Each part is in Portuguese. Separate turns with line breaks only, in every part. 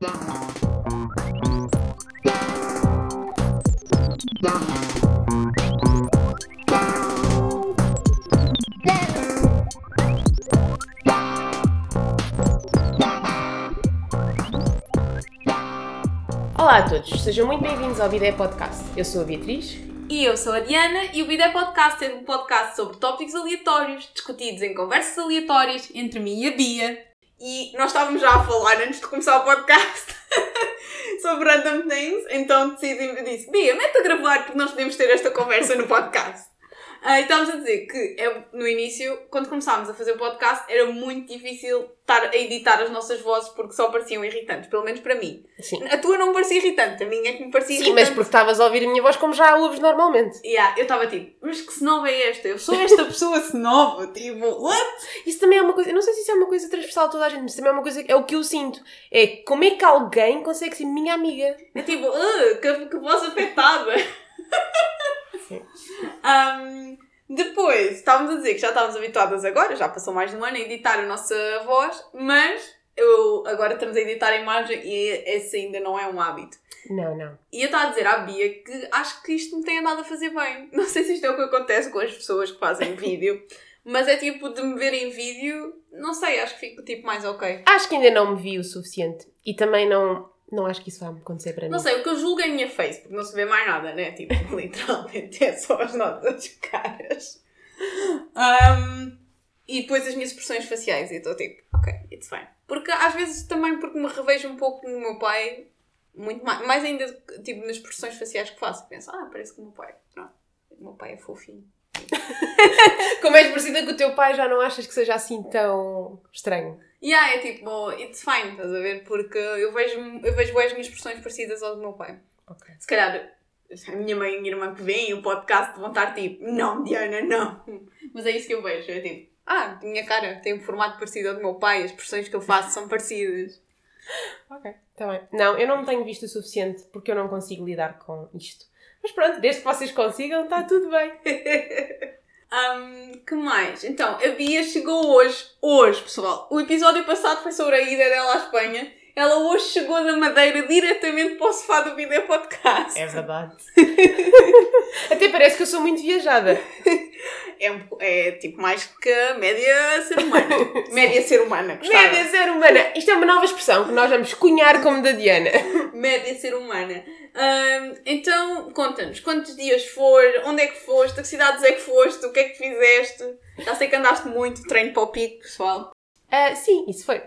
Olá a todos, sejam muito bem-vindos ao Bidé Podcast. Eu sou a Beatriz.
E eu sou a Diana e o Bidé Podcast é um podcast sobre tópicos aleatórios, discutidos em conversas aleatórias entre mim e a Bia. E nós estávamos já a falar antes de começar o podcast sobre random things, então decidi, disse, Bia, mete a gravar porque nós podemos ter esta conversa no podcast. Ah, e estávamos a dizer que é, no início, quando começámos a fazer o podcast, era muito difícil estar a editar as nossas vozes porque só pareciam irritantes, pelo menos para mim.
Sim.
A tua não me parecia irritante, a minha é que me parecia
Sim,
irritante.
mas porque estavas a ouvir a minha voz como já a ouves normalmente.
Yeah, eu estava tipo, mas que senova é esta? Eu sou esta pessoa senova, tipo, what?
Isso também é uma coisa, eu não sei se isso é uma coisa transversal a toda a gente, mas também é uma coisa, é o que eu sinto. É como é que alguém consegue ser minha amiga?
É tipo, uh, que, que voz afetada. Um, depois, estávamos a dizer que já estávamos habituadas agora, já passou mais de um ano a editar a nossa voz, mas eu, agora estamos a editar a imagem e esse ainda não é um hábito.
Não, não.
E eu estava a dizer à Bia que acho que isto me tem andado a fazer bem. Não sei se isto é o que acontece com as pessoas que fazem vídeo, mas é tipo de me ver em vídeo, não sei, acho que fico tipo mais ok.
Acho que ainda não me vi o suficiente. E também não, não acho que isso vai acontecer para mim.
Não sei, o que eu julgo é a minha face, porque não se vê mais nada, né? Tipo, literalmente é só as notas caras. Um, e depois as minhas expressões faciais, e estou tipo, ok, it's fine. Porque às vezes também porque me revejo um pouco no meu pai, muito mais, mais ainda tipo nas expressões faciais que faço. Penso, ah, parece que o meu pai. Pronto, o meu pai é fofinho.
Como és parecida com o teu pai, já não achas que seja assim tão estranho?
Yeah, é tipo, it's fine, estás a ver? Porque eu vejo, eu vejo as minhas expressões parecidas ao do meu pai.
Ok.
Se calhar a minha mãe e a minha irmã que veem o podcast vão estar tipo, não, Diana, não. Mas é isso que eu vejo, é tipo, ah, minha cara tem um formato parecido ao do meu pai, as expressões que eu faço são parecidas.
Ok, está bem. Não, eu não me tenho visto o suficiente porque eu não consigo lidar com isto. Mas pronto, desde que vocês consigam, está tudo bem.
Um, que mais? Então, a Bia chegou hoje, hoje pessoal, o episódio passado foi sobre a ida dela à Espanha. Ela hoje chegou da Madeira diretamente para o sofá do Vídeo Podcast.
É verdade. Até parece que eu sou muito viajada.
É, é tipo mais que a média ser humana. média ser humana, gostava.
Média ser humana. Isto é uma nova expressão que nós vamos cunhar como da Diana.
Média ser humana. Então, conta-nos, quantos dias for, onde é que foste, a que cidades é que foste, o que é que fizeste? Já sei que andaste muito, treino para o pico, pessoal.
Ah, sim, isso foi.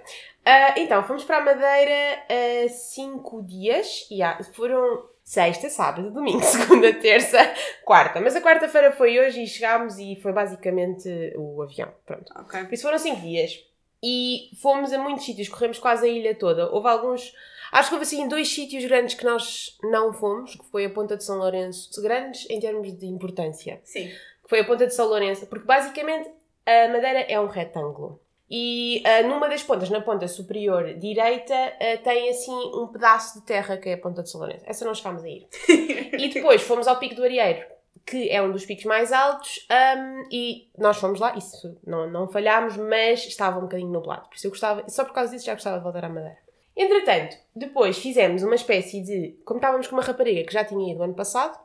Ah, então, fomos para a Madeira ah, cinco dias. E ah, foram sexta, sábado, domingo, segunda, terça, quarta. Mas a quarta-feira foi hoje e chegámos e foi basicamente o avião. Pronto.
Ok.
Por isso foram 5 dias. E fomos a muitos sítios, corremos quase a ilha toda. Houve alguns. Acho que houve assim dois sítios grandes que nós não fomos, que foi a Ponta de São Lourenço, grandes em termos de importância.
Sim.
Que foi a Ponta de São Lourenço, porque basicamente a Madeira é um retângulo. E ah, numa das pontas, na ponta superior direita, ah, tem assim um pedaço de terra que é a Ponta de São Lourenço. Essa não chegámos a ir. E depois fomos ao Pico do Arieiro, que é um dos picos mais altos, hum, e nós fomos lá, isso não, não falhámos, mas estava um bocadinho nublado. Por isso eu gostava, só por causa disso já gostava de voltar à Madeira. Entretanto, depois fizemos uma espécie de. Como estávamos com uma rapariga que já tinha ido ano passado,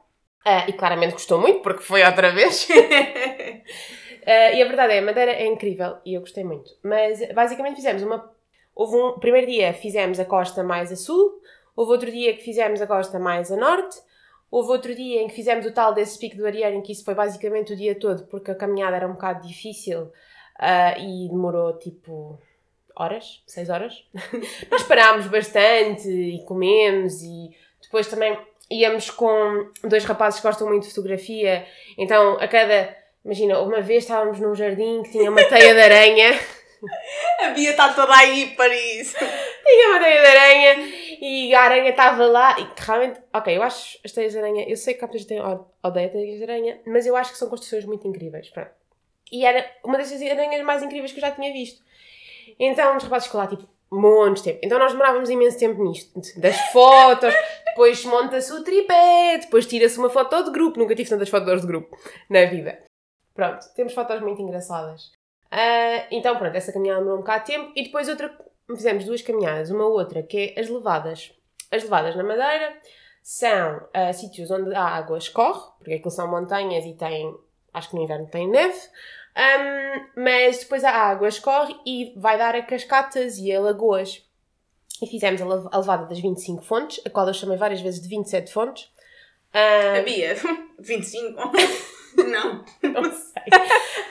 ah, e claramente gostou muito, porque foi outra vez. Ah, e a verdade é, a Madeira é incrível e eu gostei muito. Mas basicamente fizemos uma. Houve um. Primeiro dia fizemos a costa mais a sul, houve outro dia que fizemos a costa mais a norte, houve outro dia em que fizemos o tal desse pico do Arieiro, em que isso foi basicamente o dia todo, porque a caminhada era um bocado difícil ah, e demorou tipo. horas? seis horas? Nós parámos bastante e comemos e depois também íamos com dois rapazes que gostam muito de fotografia, então a cada. Imagina, uma vez estávamos num jardim que tinha uma teia de aranha,
A Bia está toda aí para isso.
tinha uma teia de aranha e a aranha estava lá e realmente, ok, eu acho as teias de aranha, eu sei que há pessoas que têm o- odeia teias de aranha, mas eu acho que são construções muito incríveis, pronto. E era uma das aranhas mais incríveis que eu já tinha visto. Então os rapazes ficam lá tipo montes de tempo. Então nós demorávamos imenso tempo nisto, das fotos, depois monta-se o tripé, depois tira-se uma foto de grupo, nunca tive tantas fotos de grupo na vida. Pronto, temos fotos muito engraçadas. Ah, então, pronto, essa caminhada demorou um bocado de tempo. E depois outra, fizemos duas caminhadas. Uma outra que é as levadas. As levadas na Madeira são ah, sítios onde a água escorre, porque aquilo são montanhas e tem, acho que no inverno tem neve, Ahm, mas depois a água escorre e vai dar a cascatas e a lagoas. E fizemos a le- a levada das 25 fontes, a qual eu chamei várias vezes de 27 fontes. Ah,
A Bia, 25. não.
não sei.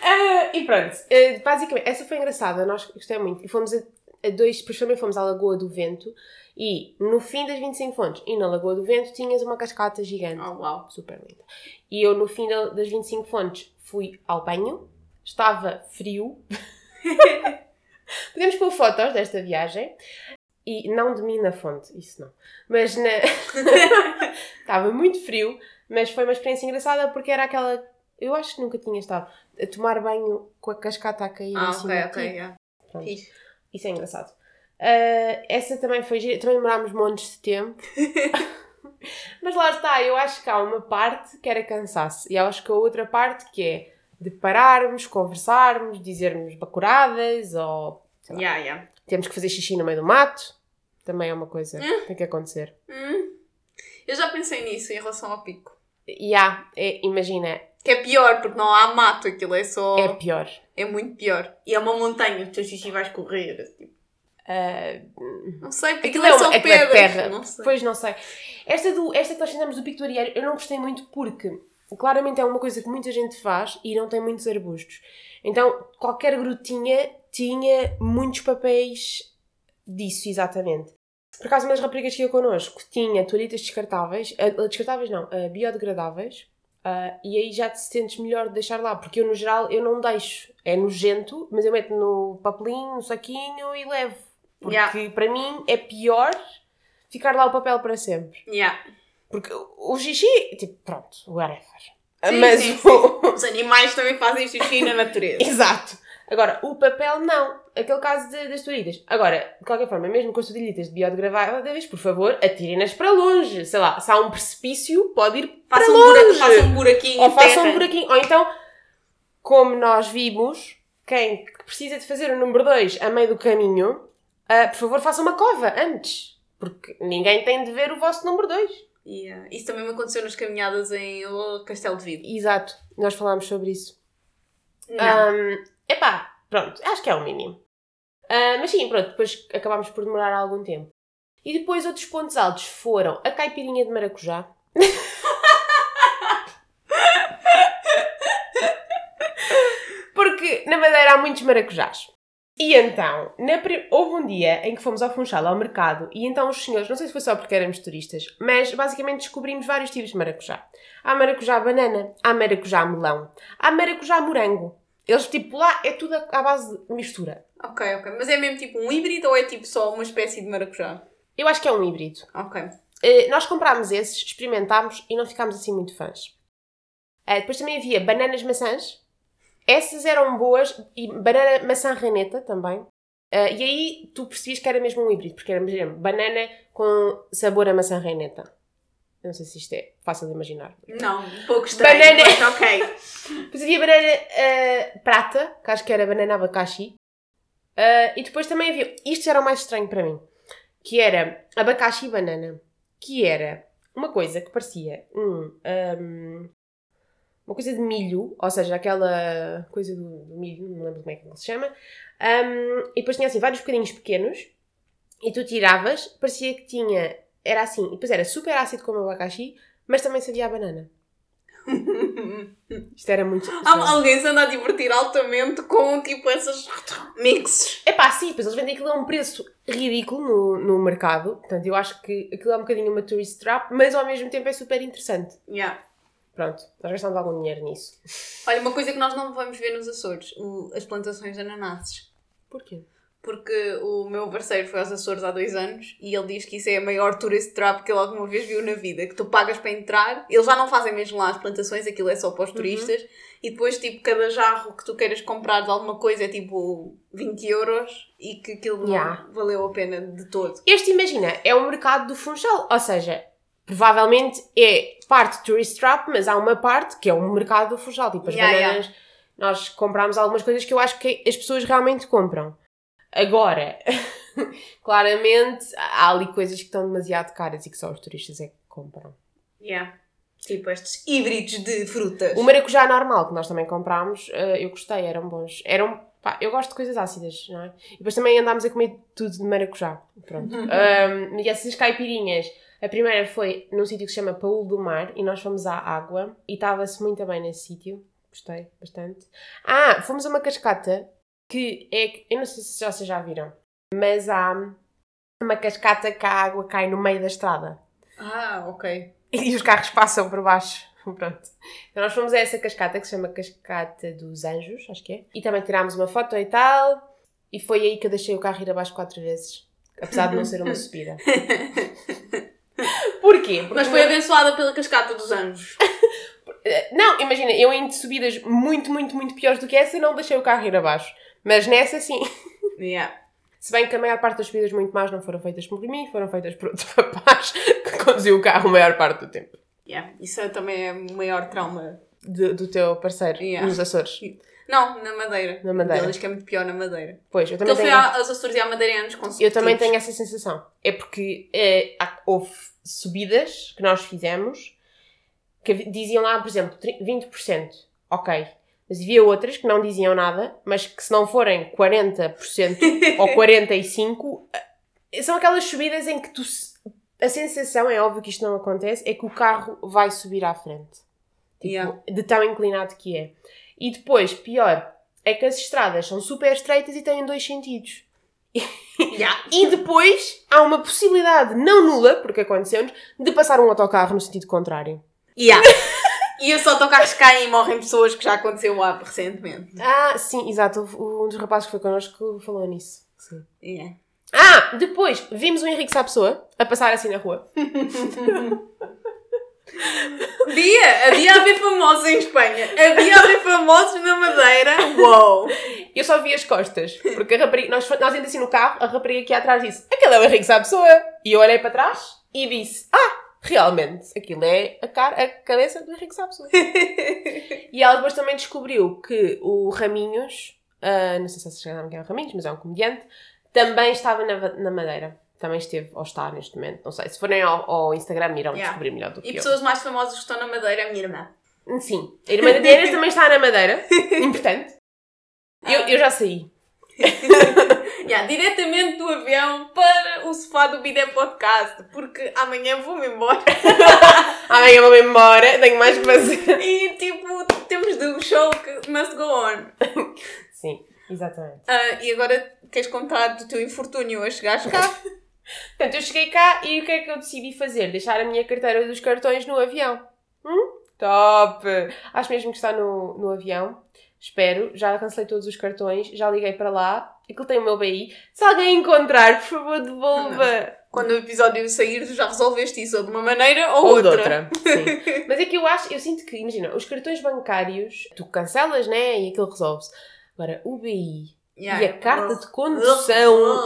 Ah, e pronto, ah, basicamente, essa foi engraçada, nós gostei muito. E fomos a, a dois, depois também fomos à Lagoa do Vento e no fim das 25 fontes e na Lagoa do Vento tinhas uma cascata gigante.
Oh, uau.
Super linda. E eu no fim da- das 25 fontes fui ao banho, estava frio. Podemos pôr fotos desta viagem. E não de mim na fonte, isso não. Mas na... estava muito frio, mas foi uma experiência engraçada porque era aquela. Eu acho que nunca tinha estado a tomar banho com a cascata a cair
Ah,
em cima
ok,
de
ok.
ti.
yeah.
Pronto. Isso é engraçado. Ah, essa também foi gira. Também demorámos montes de tempo. Mas lá está, eu acho que há uma parte que era cansaço. E acho que a outra parte que é de pararmos, conversarmos, dizermos bacuradas ou sei lá,
Yeah, yeah.
temos que fazer xixi no meio do mato. Também é uma coisa que tem que acontecer.
Hum. Eu já pensei nisso em relação ao pico.
Há, é, imagina,
Que é pior, porque não há mato, aquilo é só.
é
É,
pior.
muito pior. E é uma montanha, o teu xixi vais correr. Tipo.
Ah,
Não sei, porque
Aquilo
aquilo,
é,
é, só
uma, aquilo é
pedras.
terra.
Não.
Pois não sei. Esta, do, esta que nós fizemos do Arieiro, eu não gostei muito porque claramente é uma coisa que muita gente faz e não tem muitos arbustos. Então qualquer grutinha tinha muitos papéis disso, exatamente. Por acaso, umas raparigas que ia connosco tinha toalhitas descartáveis, ah, descartáveis não, ah, biodegradáveis, ah, e aí já te sentes melhor de deixar lá, porque eu no geral eu não deixo. É nojento, mas eu meto no papelinho, no saquinho e levo. Porque
Yeah.
para mim é pior ficar lá o papel para sempre.
Yeah.
Porque o xixi, tipo, pronto, whatever.
Sim,
Mas
sim,
o-
Os animais também fazem xixi na natureza.
Exato. Agora, o papel não. Aquele caso de- das toalhitas. Agora, de qualquer forma, mesmo com as toalhitas de biodegradáveis, por favor, atirem-nas para longe. Sei lá, se há um precipício, pode ir para
um, bura-
longe.
façam um buraquinho
Ou
terra.
um buraquinho. Ou então, como nós vimos, quem precisa de fazer o número 2 a meio do caminho, ah, por favor, façam uma cova antes. Porque ninguém tem de ver o vosso número 2.
Yeah. Isso também me aconteceu nas caminhadas em oh, Castelo de Vidro.
Exato. Nós falámos sobre isso.
Não.
Um, epá, pronto, acho que é o mínimo. Ah, mas sim, pronto, depois acabámos por demorar algum tempo. E depois outros pontos altos foram a caipirinha de maracujá. Porque na Madeira há muitos maracujás. E então, na pri- houve um dia em que fomos ao Funchal, ao mercado, e então os senhores, não sei se foi só porque éramos turistas, mas basicamente descobrimos vários tipos de maracujá. Há maracujá banana, há maracujá melão, há maracujá morango. Eles, tipo, lá é tudo à base de mistura.
Ok, ok. Mas é mesmo tipo um híbrido ou é tipo só uma espécie de maracujá?
Eu acho que é um híbrido.
Ok.
Eh, nós comprámos esses, experimentámos e não ficámos assim muito fãs. Eh, depois também havia bananas maçãs. Essas eram boas. E banana maçã raneta também. Eh, e aí tu percebias que era mesmo um híbrido, porque era, por exemplo, banana com sabor a maçã raneta. Eu não sei se isto é fácil de imaginar.
Não, um pouco estranho,
Banana-
mas ok.
Depois havia banana eh, prata, que acho que era banana abacaxi. Eh, e depois também havia. Isto era o mais estranho para mim. Que era abacaxi e banana. Que era uma coisa que parecia um, ahm, uma coisa de milho, ou seja, aquela coisa do, milho, não lembro como é que ele se chama. Ahm, e depois tinha assim vários bocadinhos pequenos. E tu tiravas, parecia que tinha. Era assim, e depois era super ácido como abacaxi, mas também sabia a banana. Isto era muito.
Há- Alguém se anda a divertir altamente com tipo essas mixes.
É pá, sim, pois eles vendem aquilo a um preço ridículo no, no mercado. Portanto, eu acho que aquilo é um bocadinho uma tourist trap, mas ao mesmo tempo é super interessante.
Yeah.
Pronto, nós gastamos algum dinheiro nisso.
Olha, uma coisa que nós não vamos ver nos Açores: o- as plantações de ananases.
Porquê?
Porque o meu parceiro foi aos Açores há dois anos e ele diz que isso é a maior tourist trap que ele alguma vez viu na vida. Que tu pagas para entrar, eles já não fazem mesmo lá as plantações, aquilo é só para os turistas. E depois, tipo, cada jarro que tu queiras comprar de alguma coisa é tipo 20 euros e que aquilo
Yeah.
não valeu a pena de todo.
Este, imagina, é o mercado do Funchal. Ou seja, provavelmente é parte tourist trap, mas há uma parte que é o mercado do Funchal. Tipo, as
Yeah,
bananas. Nós comprámos algumas coisas que eu acho que as pessoas realmente compram. Agora, claramente há ali coisas que estão demasiado caras e que só os turistas é que compram.
Yeah. Tipo estes híbridos de frutas.
O maracujá normal que nós também comprámos, eh, eu gostei, eram bons. Eram, pá, eu gosto de coisas ácidas, não é? E depois também andámos a comer tudo de maracujá. Pronto. Um, e essas caipirinhas, a primeira foi num sítio que se chama Paulo do Mar e nós fomos à água e estava-se muito bem nesse sítio. Gostei bastante. Ah, fomos a uma cascata que é. Eu não sei se vocês já viram, mas há uma cascata que a água cai no meio da estrada
Ah, ok.
e os carros passam por baixo. Pronto. Então nós fomos a essa cascata que se chama Cascata dos Anjos, acho que é. E também tirámos uma foto e tal. E foi aí que eu deixei o carro ir abaixo quatro vezes. Apesar de não ser uma subida. Porquê? Porque
Mas foi abençoada pela cascata dos anjos.
Não, imagina, eu em subidas muito, muito, muito piores do que essa não deixei o carro ir abaixo. Mas nessa sim.
Yeah.
Se bem que a maior parte das subidas muito más não foram feitas por mim, foram feitas por outro rapaz que conduziu o carro a maior parte do tempo.
Yeah. Isso é também é o maior trauma.
Do, do teu parceiro,
Yeah.
nos Açores.
Não, na Madeira.
Na Madeira.
Ele diz que é muito pior na Madeira.
Pois, eu também
foi
tenho...
aos Açores e à Madeira anos
Eu
consecutivos.
também tenho essa sensação. É porque há- houve subidas que nós fizemos que diziam lá, por exemplo, tri- 20%. Ok. Mas havia outras que não diziam nada, mas que se não forem 40% ou 45%, eh, são aquelas subidas em que tu. A sensação, é óbvio que isto não acontece, é que o carro vai subir à frente. Tipo,
Yeah.
de tão inclinado que é. E depois, pior, é que as estradas são super estreitas e têm dois sentidos.
Yeah.
E depois há uma possibilidade não nula, porque aconteceu-nos, de passar um autocarro no sentido contrário.
Yeah. e os autocarros caem e morrem pessoas que já aconteceu lá recentemente.
Ah, sim, exato. Um dos rapazes que foi connosco falou nisso. Sim.
Yeah.
Ah, depois vimos o Henrique Sapessoa a passar assim na rua.
Havia, havia a ver famosos em Espanha. Havia a ver famosos na Madeira. Uou!
Eu só vi as costas, porque a rapariga, nós, nós ainda assim no carro, a rapariga aqui atrás disse: Aquele é o Henrique Sapessoa. E eu olhei para trás e disse: Ah, realmente, aquilo é a, cara, a cabeça do Henrique Sapessoa. e ela depois também descobriu que o Raminhos, ah, não sei se vocês chegaram quem é o Raminhos, mas é um comediante, também estava na, na Madeira. Também esteve, ou está neste momento, não sei. Se forem ao, ao Instagram, irão
Yeah.
descobrir melhor do que
E
eu.
pessoas mais famosas que estão na Madeira, a minha irmã.
Sim, a irmã da Diana também está na Madeira. Importante. Eu, eu já saí.
Yeah, diretamente do avião para o sofá do Bidé Podcast, porque amanhã vou-me embora.
Amanhã vou embora, tenho mais que fazer.
E tipo, temos de um show que must go on.
Sim, exatamente.
Ah, e agora queres contar do teu infortúnio a chegares cá?
Portanto, eu cheguei cá e o que é que eu decidi fazer? Deixar a minha carteira dos cartões no avião. Hum? Top! Acho mesmo que está no, no avião. Espero. Já cancelei todos os cartões, já liguei para lá. Aquilo tem o meu BI. Se alguém encontrar, por favor, devolva.
Quando o episódio sair, tu já resolveste isso ou de uma maneira ou,
Ou de
outra.
outra. Sim. Mas é que eu acho, eu sinto que, imagina, os cartões bancários, tu cancelas, né? E aquilo resolve-se. Agora, o BI
Yeah.
e a carta de condução.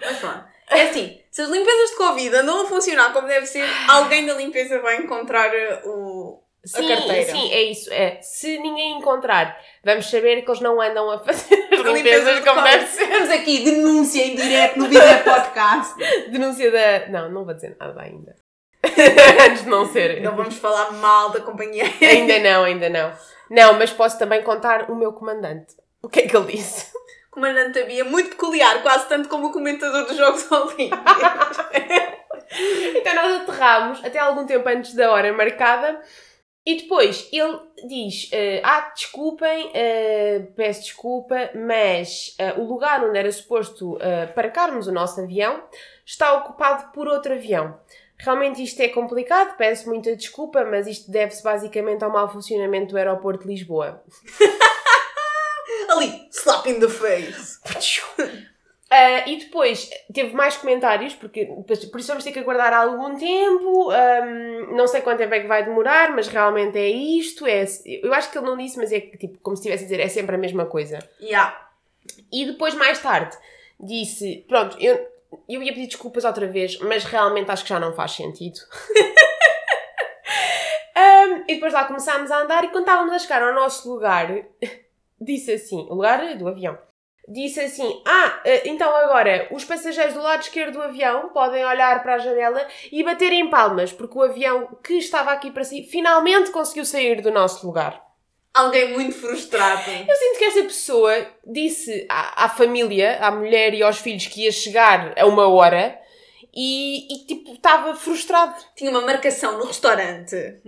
Mas pronto. É assim, se as limpezas de Covid andam a funcionar como deve ser, alguém da limpeza vai encontrar uh, o,
Sim,
carteira.
sim, é isso. É. Se ninguém encontrar, vamos saber que eles não andam a fazer as
limpezas
como deve ser.
Temos aqui denúncia em direto no Bidé Podcast.
Denúncia da. Não, não vou dizer nada ainda. Antes de não ser.
Não vamos falar mal da companhia.
Ainda não, ainda não. Não, mas posso também contar o meu comandante. O que é que ele disse?
Comandante havia muito peculiar, quase tanto como o comentador dos Jogos Olímpicos.
Então nós aterramos até algum tempo antes da hora marcada e depois ele diz: eh, Ah, desculpem, eh, peço desculpa, mas eh, o lugar onde era suposto parcarmos o nosso avião está ocupado por outro avião. Realmente isto é complicado, peço muita desculpa, mas isto deve-se basicamente ao mau funcionamento do aeroporto de Lisboa.
Ali, slap in the face.
Ah, e depois teve mais comentários, porque por isso vamos ter que aguardar algum tempo. ahm, não sei quanto tempo é que vai demorar, mas realmente é isto. É, eu acho que ele não disse, mas é tipo, como se estivesse a dizer, é sempre a mesma coisa.
Yeah.
E depois, mais tarde, disse: Pronto, eu, eu ia pedir desculpas outra vez, mas realmente acho que já não faz sentido. Ahm, e depois lá começámos a andar e quando estávamos a chegar ao nosso lugar, disse assim: o lugar do avião. Disse assim: Ah, eh, então agora os passageiros do lado esquerdo do avião podem olhar para a janela e bater em palmas, porque o avião que estava aqui para si finalmente conseguiu sair do nosso lugar.
Alguém muito frustrado.
Eu sinto que esta pessoa disse à, à família, à mulher e aos filhos que ia chegar a uma hora e, e, tipo, estava frustrado.
Tinha uma marcação no restaurante.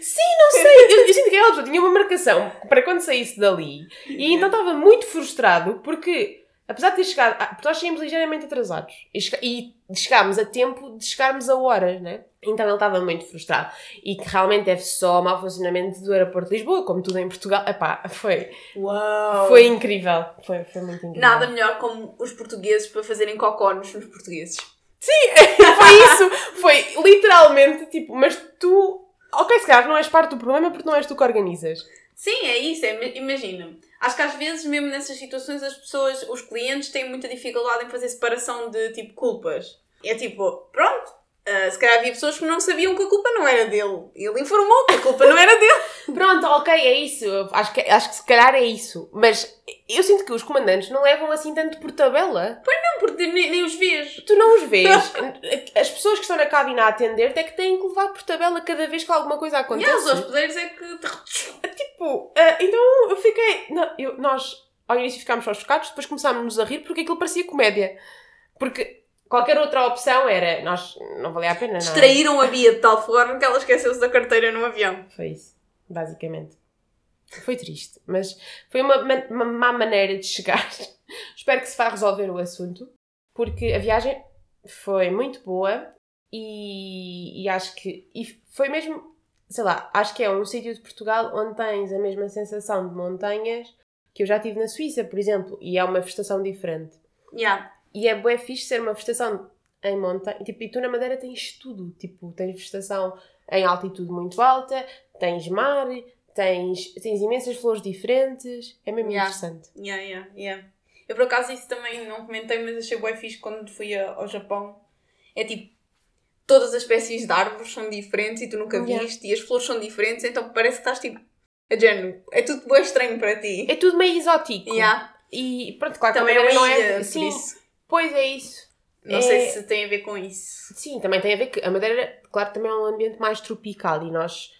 Sim, não sei. Eu, eu sinto que pessoa tinha uma marcação para quando saísse dali e então estava muito frustrado porque, apesar de ter chegado. ah, Porque nós saímos ligeiramente atrasados e, e chegámos a tempo de chegarmos a horas, né? Então ele estava muito frustrado e que realmente deve só ao mau funcionamento do aeroporto de Lisboa, como tudo em Portugal. Epá, foi,
Uau!
foi incrível. Foi, foi muito incrível.
Nada melhor como os portugueses para fazerem cocónos nos portugueses.
Foi isso! Foi literalmente tipo, mas tu. Ok, se calhar não és parte do problema porque não és tu que organizas.
Sim, é isso. É, imagina. Acho que às vezes, mesmo nessas situações, as pessoas, os clientes têm muita dificuldade em fazer separação de tipo culpas. É tipo, pronto. ah, se calhar havia pessoas que não sabiam que a culpa não era dele. Ele informou que a culpa não era dele.
Pronto, ok, é isso. Acho que, acho que se calhar é isso. Mas eu sinto que os comandantes não levam assim tanto por tabela.
Não, porque nem, nem os vês.
Tu não os vês. As pessoas que estão na cabine a atender é que têm que levar por tabela cada vez que alguma coisa
E
acontece.
os hospedeiros é que.
Tipo, ah, então eu fiquei. não, eu- nós ao início ficámos só chocados, depois começámos-nos a rir porque aquilo parecia comédia. Porque qualquer outra opção era. Nós não valia a pena, não. é?
Distraíram a Bia de tal forma que ela esqueceu-se da carteira no avião.
Foi isso, basicamente. Foi triste, mas foi uma, ma- uma má maneira de chegar. Espero que se vá resolver o assunto, porque a viagem foi muito boa e, e acho que e foi mesmo, sei lá, acho que é um sítio de Portugal onde tens a mesma sensação de montanhas que eu já tive na Suíça, por exemplo, e é uma vegetação diferente.
Yeah.
E é bué fixe ser uma vegetação em montanha. Tipo, e tu na Madeira tens tudo. Tipo, tens vegetação em altitude muito alta, tens mar, tens, tens imensas flores diferentes. É mesmo
Yeah.
interessante.
Yeah, yeah, yeah. Eu por acaso isso também não comentei, mas achei bem fixe quando fui ao Japão. É tipo, todas as espécies de árvores são diferentes e tu nunca
Yeah.
viste, e as flores são diferentes, então parece que estás tipo. A género, é tudo bem estranho para ti.
É tudo meio exótico.
Yeah.
E pronto, claro que a
Também é
não é.
por
Sim,
isso.
pois é isso.
Não
É-
sei se tem a ver com isso.
Sim, também tem a ver que a Madeira, claro, também é um ambiente mais tropical e nós,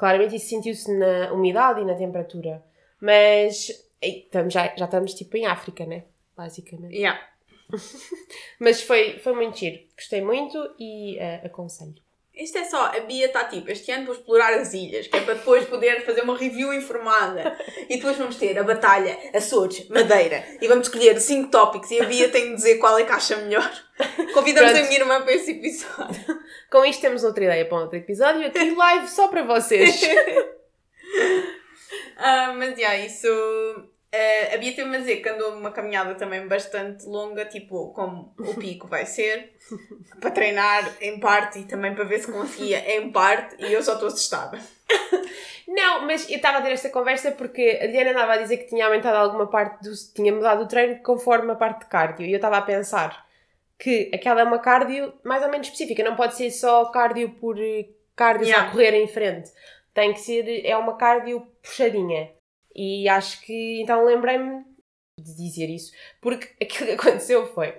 claramente, isso sentiu-se na umidade e na temperatura. Mas ei, estamos, já, já estamos tipo em África, né? Basicamente.
Yeah.
Mas foi, foi muito giro. Gostei muito e eh, aconselho.
Isto é só, a Bia está tipo, este ano vou explorar as ilhas, que é para depois poder fazer uma review informada. E depois vamos ter a batalha, Açores, Madeira. E vamos escolher cinco tópicos e a Bia tem de dizer qual é que acha melhor. Convidamos
Pronto.
a minha irmã para esse episódio.
Com isto temos outra ideia para um outro episódio aqui live só para vocês.
Ah, mas, já, isso... ah, a Bia teve-me a dizer que andou uma caminhada também bastante longa, tipo, como o pico vai ser, para treinar em parte e também para ver se conseguia em parte, e eu só estou assustada.
Não, mas eu estava a ter esta conversa porque a Diana andava a dizer que tinha aumentado alguma parte do. tinha mudado o treino conforme a parte de cardio. E eu estava a pensar que aquela é uma cardio mais ou menos específica. Não pode ser só cardio por eh, cardio
Yeah.
a correr em frente. Tem que ser. é uma cardio puxadinha. E acho que. então lembrei-me de dizer isso. Porque aquilo que aconteceu foi.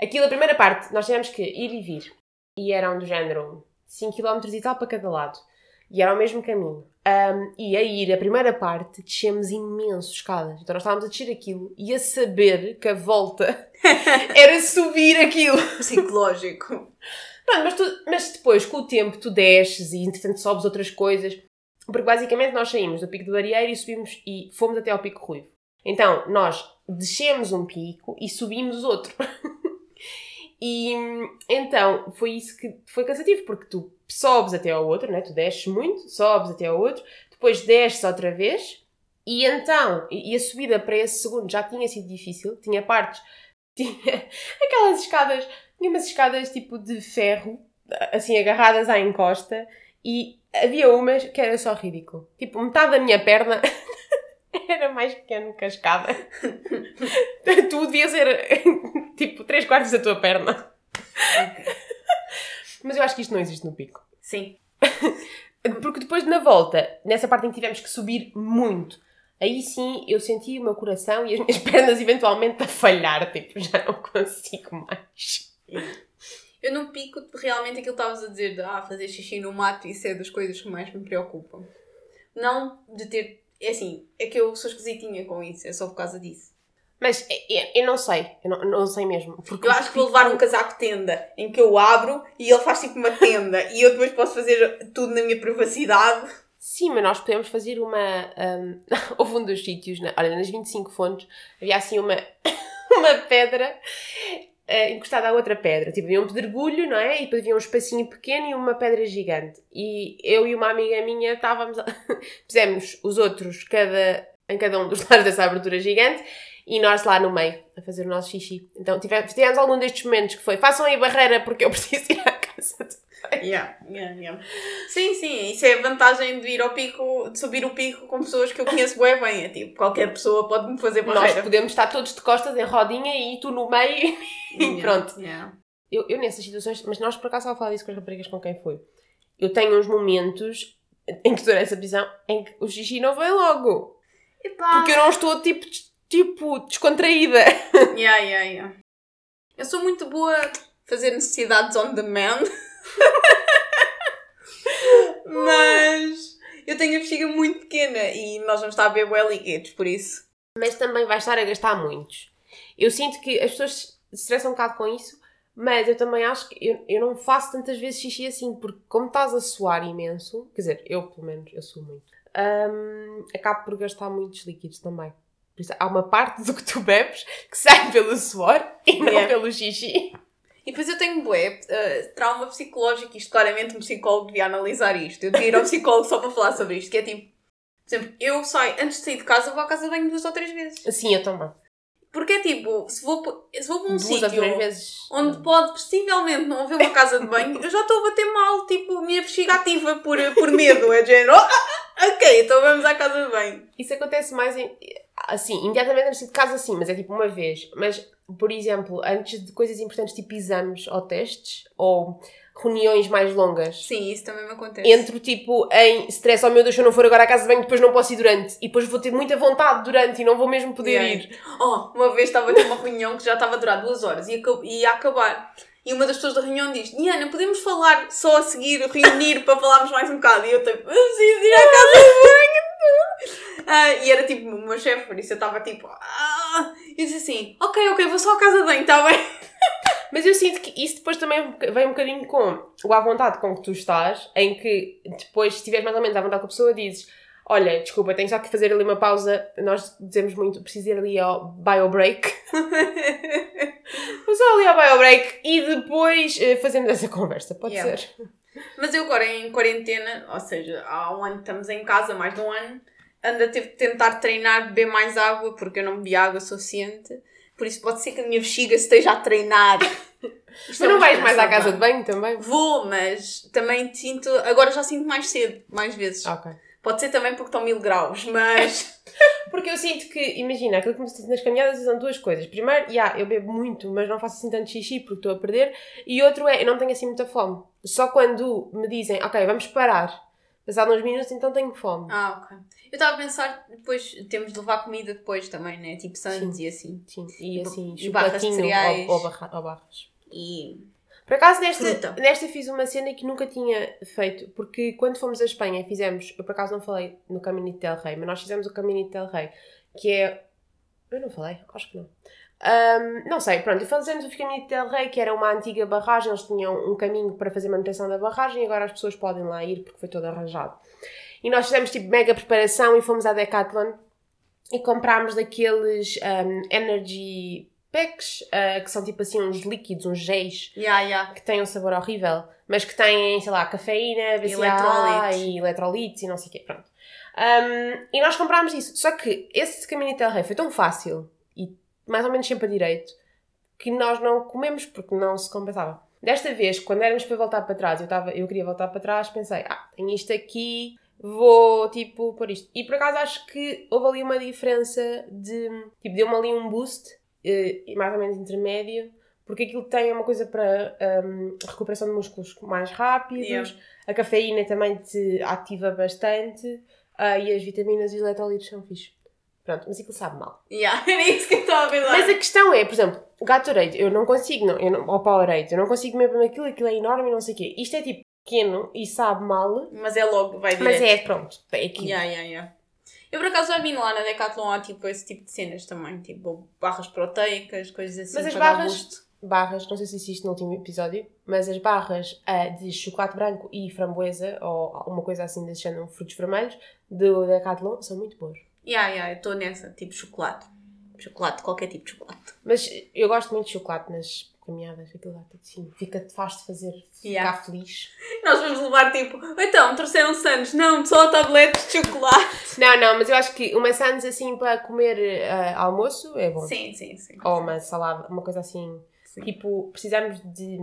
Aquilo, a primeira parte, nós tivemos que ir e vir. E eram do género 5km e tal para cada lado. E era o mesmo caminho. Um, e a ir, a primeira parte, descemos imenso escadas. Então nós estávamos a descer aquilo e a saber que a volta era subir aquilo.
Psicológico.
Pronto, mas, tu- mas depois, com o tempo, tu desces e entretanto sobes outras coisas. Porque basicamente nós saímos do Pico do Arieiro e subimos e fomos até ao Pico Ruivo. Então nós descemos um pico e subimos outro. e então foi isso que foi cansativo, porque tu sobes até ao outro, né? tu desces muito, sobes até ao outro, depois desces outra vez e então, e a subida para esse segundo já tinha sido difícil, tinha partes, tinha aquelas escadas tinha umas escadas tipo de ferro, assim agarradas à encosta, e havia umas que era só ridículo. Tipo, metade da minha perna era mais pequeno que a escada. tu devia ser tipo 3 quartos da tua perna. Mas eu acho que isto não existe no pico.
Sim.
Porque depois na volta, nessa parte em que tivemos que subir muito, aí sim eu senti o meu coração e as minhas pernas eventualmente a falhar, tipo, já não consigo mais.
Eu não pico realmente aquilo que estavas a dizer de ah, fazer xixi no mato, isso é das coisas que mais me preocupam. Não de ter. É assim, é que eu sou esquisitinha com isso, é só por causa disso.
Mas eu, eu não sei, eu não, não sei mesmo. Porque
Eu acho que vou levar um casaco tenda em que eu abro e ele faz tipo uma tenda e eu depois posso fazer tudo na minha privacidade.
Sim, mas nós podemos fazer uma. Um, houve um dos sítios, na, olha, nas 25 fontes, havia assim uma, uma pedra uh, encostada a outra pedra. Tipo, havia um pedregulho, não é? E depois havia um espacinho pequeno e uma pedra gigante. E eu e uma amiga minha estávamos. A... Fizemos os outros cada, em cada um dos lados dessa abertura gigante e nós lá no meio a fazer o nosso xixi. Então tivemos, tivemos algum destes momentos que foi façam aí barreira porque eu preciso ir à casa.
Yeah, yeah, yeah. Sim, sim, isso é a vantagem de ir ao pico, de subir o pico com pessoas que eu conheço bem bem. É tipo, qualquer pessoa pode-me fazer
Nós
barreira.
podemos estar todos de costas em rodinha e tu no meio e pronto. Eu, eu nessas situações, mas nós por acaso estava a falar disso com as raparigas com quem foi. Eu tenho uns momentos em que estou nessa prisão em que o xixi não vem logo.
Epá.
Porque eu não estou tipo, tipo descontraída.
Yeah, yeah, yeah. Eu sou muito boa a fazer necessidades on demand. Mas eu tenho a bexiga muito pequena e nós vamos estar a beber líquidos, por isso.
Mas também vais estar a gastar muitos. Eu sinto que as pessoas se estressam um bocado com isso, mas eu também acho que eu, eu não faço tantas vezes xixi assim, porque como estás a suar imenso, quer dizer, eu pelo menos, eu suo muito, hum, acabo por gastar muitos líquidos também. Por isso, há uma parte do que tu bebes que sai pelo suor e não
Yeah.
pelo xixi.
E depois eu tenho bué, eh, trauma psicológico, isto claramente um psicólogo devia analisar isto. Eu devia ir ao psicólogo só para falar sobre isto, que é tipo, por exemplo, eu saio, antes de sair de casa, vou à casa de banho duas ou três vezes.
Sim, eu também.
Porque é tipo, se vou, se vou para um
Duas
sítio onde pode possivelmente não haver uma casa de banho, eu já estou a bater mal, tipo, minha bexiga ativa por, por medo. É de género, "Oh, ah, ah, ok, então vamos à casa de banho.
Isso acontece mais em. Assim, imediatamente antes de casa, sim, mas é tipo uma vez. Mas, por exemplo, antes de coisas importantes tipo exames ou testes, ou reuniões mais longas,
Sim, isso também me acontece.
entro tipo em stress, oh meu Deus, se eu não for agora à casa de banho, depois não posso ir durante. E depois vou ter muita vontade durante e não vou mesmo poder
Yeah.
ir.
Oh, uma vez estava a ter uma reunião que já estava a durar duas horas e ia acabar. E uma das pessoas da reunião diz: Diana, podemos falar só a seguir, reunir para falarmos mais um bocado? E eu tipo, eu preciso ir à casa de banho. Ah, e era tipo meu chefe, por isso eu estava tipo, ah. E eu disse assim: Ok, ok, vou só à casa de banho, está bem?
Mas eu sinto que isso depois também vem um bocadinho com o à vontade com que tu estás, em que depois, se estiveres mais ou menos à vontade com a pessoa, dizes: Olha, desculpa, tenho só que fazer ali uma pausa. Nós dizemos muito, preciso ir ali ao bio break. Vou só ali ao bio break e depois eh, fazemos essa conversa, pode
Yeah.
ser?
Mas eu agora em quarentena, ou seja, há um ano que estamos em casa, mais de um ano, ando a ter de tentar treinar, beber mais água, porque eu não bebi água suficiente. Por isso pode ser que a minha bexiga esteja a treinar.
Mas não vais mais à casa de banho também?
Vou, mas também sinto. Agora já sinto mais cedo, mais vezes.
Ok.
Pode ser também porque estão mil graus, mas.
Porque eu sinto que, imagina, aquilo que me sinto nas caminhadas são duas coisas. Primeiro, yeah, eu bebo muito, mas não faço assim tanto xixi porque estou a perder. E outro é, eu não tenho assim muita fome. Só quando me dizem, ok, vamos parar. Passado uns minutos, então tenho fome.
Ah, ok. Eu estava a pensar, depois temos de levar comida depois também, né? Tipo sandes e assim.
Sim, e assim,
E barras de cereais.
ou, ou, barra- ou barras.
E.
Por acaso, nesta,
Fruta.
nesta fiz uma cena que nunca tinha feito, porque quando fomos à Espanha fizemos, eu por acaso não falei no Caminho de Del Rey, mas nós fizemos o Caminho de Del Rey, que é. Eu não falei? Acho que não. Ahm, não sei, pronto, e fazemos o Caminho de Del Rey, que era uma antiga barragem, eles tinham um caminho para fazer manutenção da barragem e agora as pessoas podem lá ir porque foi todo arranjado. E nós fizemos tipo mega preparação e fomos à Decathlon e comprámos daqueles ahm, energy packs, ah, que são tipo assim uns líquidos, uns géis
Ya, ya.
que têm um sabor horrível, mas que têm, sei lá, cafeína, BCAA
eletrolites.
e eletrolites e não sei o quê, pronto. Um, e nós comprámos isso. Só que esse caminho de Del Rey foi tão fácil e mais ou menos sempre a direito que nós não comemos porque não se compensava. Desta vez, quando éramos para voltar para trás, eu, tava, eu queria voltar para trás, pensei, ah, tenho isto aqui, vou, tipo, pôr isto. E por acaso acho que houve ali uma diferença de, tipo, deu-me ali um boost, eh, mais ou menos intermédio, porque aquilo tem uma coisa para hum, recuperação de músculos mais rápidos,
Yeah.
a cafeína também te ativa bastante ah, e as vitaminas e os eletrolitos são fixe. Pronto, mas aquilo sabe mal.
Yeah, era isso que eu estava a pensar.
Mas a questão é, por exemplo, Gatorade, eu não consigo, não, eu não, ou Powerade, eu não consigo mesmo aquilo, aquilo é enorme e não sei o quê. Isto é tipo pequeno e sabe mal,
Mas é logo, vai direto.
mas é pronto, é aquilo.
Yeah, yeah, yeah. Eu por acaso já vi lá na Decathlon há tipo esse tipo de cenas também, tipo barras proteicas, coisas assim.
Mas as barras-. Barras, não sei se existe no último episódio, mas as barras ah, de chocolate branco e framboesa, ou uma coisa assim género, frutos vermelhos, do Decathlon, são muito boas.
Yeah, yeah, eu estou nessa, tipo chocolate. Chocolate, qualquer tipo de chocolate.
Mas eu gosto muito de chocolate nas caminhadas, aquilo lá tudo assim, fica, faz-te fazer
Yeah.
ficar feliz.
Nós vamos levar tipo, então, trouxeram Santos, não, só tabletes de chocolate.
Não, não, mas eu acho que uma sandes assim para comer ah, almoço é bom.
Sim, sim, sim.
Ou uma salada, uma coisa assim.
Sim.
Tipo, precisamos de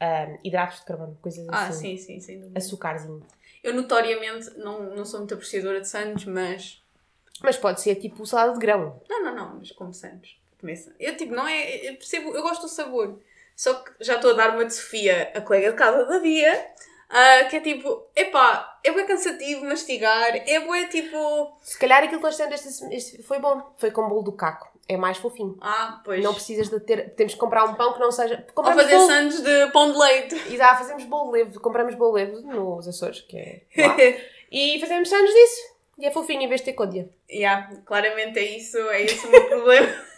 ah, hidratos de carbono, coisas
Ah,
assim.
sim, sim, sem dúvida.
Açucarzinho.
Eu notoriamente não, não sou muito apreciadora de Santos, mas.
Mas pode ser tipo salada de grão.
Não, não, não, mas como Santos. Começa. Eu tipo, não é. Eu percebo, eu gosto do sabor. Só que já estou a dar uma de Sofia, a colega de casa da Bia, ah, que é tipo, epá, é bem cansativo mastigar, é bem tipo.
Se calhar aquilo que nós temos este, este foi bom. Foi com bolo do caco. É mais fofinho.
Ah, pois.
Não precisas de ter. Temos que comprar um pão que não seja.
Ou
Compramos
fazer
bolo.
Santos de pão de leite.
E dá, fazemos bolo levo. Compramos bolo levo nos Açores, que é lá. e fazemos anos disso. E é fofinho em vez de ter côdea.
Yeah, claramente é isso, é esse o meu problema.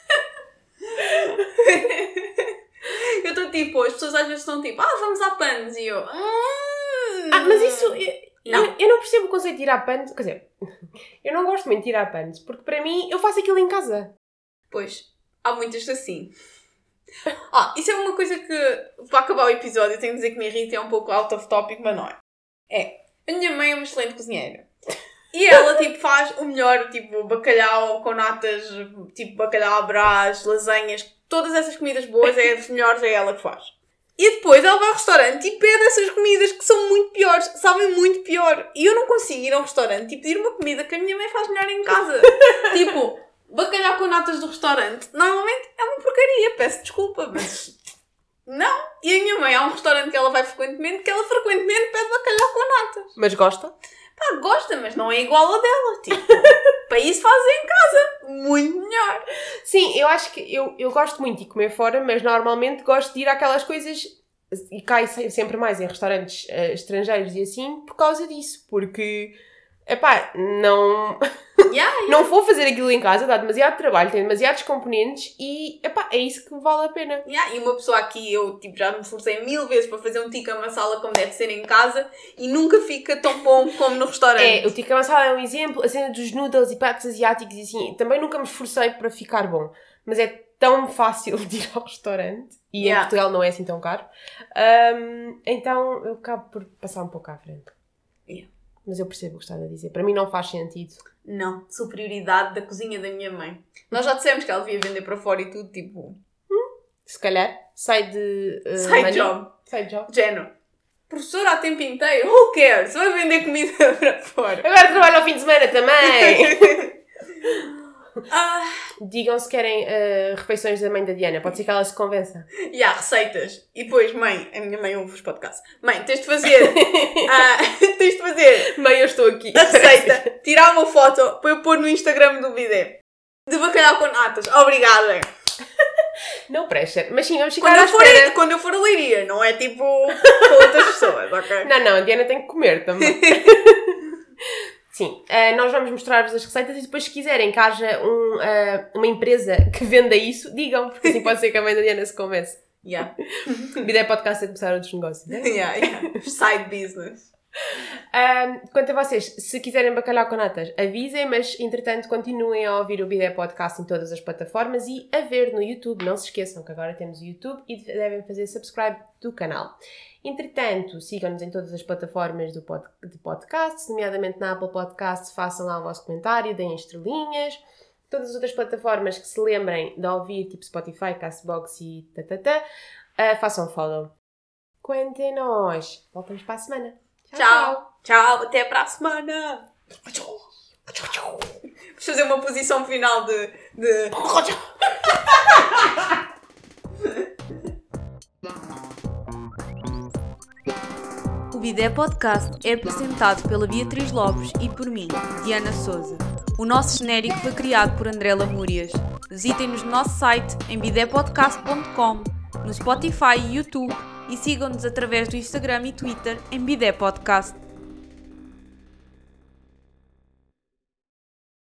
eu estou tipo, as pessoas às vezes estão tipo, ah, vamos à panos e eu. "Hum."
Ah, mas isso. Eu
Não.
eu, eu não percebo o conceito de tirar panos. Quer dizer, eu não gosto muito de tirar panos, porque para mim eu faço aquilo em casa.
Pois, há muitas assim. Ah, isso é uma coisa que, para acabar o episódio, eu tenho que dizer que me irrita, é um pouco out of topic, mas não é. É, a minha mãe é uma excelente cozinheira. E ela, tipo, faz o melhor, tipo, bacalhau com natas, tipo, bacalhau à brás, lasanhas, todas essas comidas boas, é as melhores, é ela que faz. E depois ela vai ao restaurante e pede essas comidas que são muito piores, sabem muito pior. E eu não consigo ir ao restaurante e pedir uma comida que a minha mãe faz melhor em casa. tipo, bacalhau com natas do restaurante, normalmente é uma porcaria, peço desculpa, mas. Não! E a minha mãe há um restaurante que ela vai frequentemente que ela frequentemente pede bacalhau com natas.
Mas gosta?
Gosta, mas não é igual a dela. Tipo, para isso fazem em casa. Muito melhor.
Sim, eu acho que eu, eu gosto muito de comer fora, mas normalmente gosto de ir àquelas coisas e cai se- sempre mais em restaurantes eh, estrangeiros e assim por causa disso, porque epá, não,
Yeah,
não vou fazer aquilo em casa, dá demasiado trabalho, tem demasiados componentes e epá, é isso que vale a pena.
yeah. E uma pessoa aqui, eu tipo, já me esforcei mil vezes para fazer um tikka masala como deve ser em casa e nunca fica tão bom como no restaurante.
É, o tikka masala é um exemplo, a cena dos noodles e pratos asiáticos e assim, também nunca me esforcei para ficar bom, mas é tão fácil de ir ao restaurante e
Yeah.
em Portugal não é assim tão caro, Ahm, então eu acabo por passar um pouco à frente.
Yeah.
Mas eu percebo o que estás a dizer, para mim não faz sentido.
Não, superioridade da cozinha da minha mãe. Nós já dissemos que ela devia vender para fora e tudo, tipo,
Se calhar, sai de. uh, money.
job.
Side job.
Género. Professora a tempo inteiro, who cares? Vai vender comida para fora.
Agora trabalho ao fim de semana também!
Ah,
Digam se querem uh, refeições da mãe da Diana, pode ser que ela se convença.
e há receitas. E depois, mãe, a minha mãe ouve os podcasts. Mãe, tens de fazer. ah, tens de fazer
Mãe, eu estou aqui.
a receita, tirar uma foto para eu pôr no Instagram do vídeo. De bacalhau com natas. Obrigada.
Não presta, mas sim, vamos ficar
Quando eu, for,
espera.
quando eu for a leiria, não é tipo para outras pessoas, ok?
Não, não, a Diana tem que comer também. Sim, eh, nós vamos mostrar-vos as receitas e depois, se quiserem que haja um, eh, uma empresa que venda isso, digam, porque assim pode ser que a mãe da Diana se convence.
Yeah.
A ideia podcast é começar outros negócios, né?
Yeah, yeah. Side business.
Ahm, quanto a vocês, se quiserem bacalhau com natas, avisem, mas entretanto continuem a ouvir o Bidé Podcast em todas as plataformas e a ver no YouTube. Não se esqueçam que agora temos o YouTube e devem fazer subscribe do canal. Entretanto, sigam-nos em todas as plataformas do pod, de podcast, nomeadamente na Apple Podcast, façam lá o vosso comentário, deem estrelinhas. Todas as outras plataformas que se lembrem de ouvir, tipo Spotify, Castbox e tatatá, ah, façam follow. Quanto a nós, voltamos para a semana.
Tchau. Tchau. Até para a semana. Vamos fazer uma posição final de. de...
O Bidé Podcast é apresentado pela Beatriz Lopes e por mim, Diana Souza.
O nosso genérico foi criado por André Lamúrias. Visitem-nos no nosso site em bidepodcast.com, no Spotify e YouTube e sigam-nos através do Instagram e Twitter em Bidé Podcast.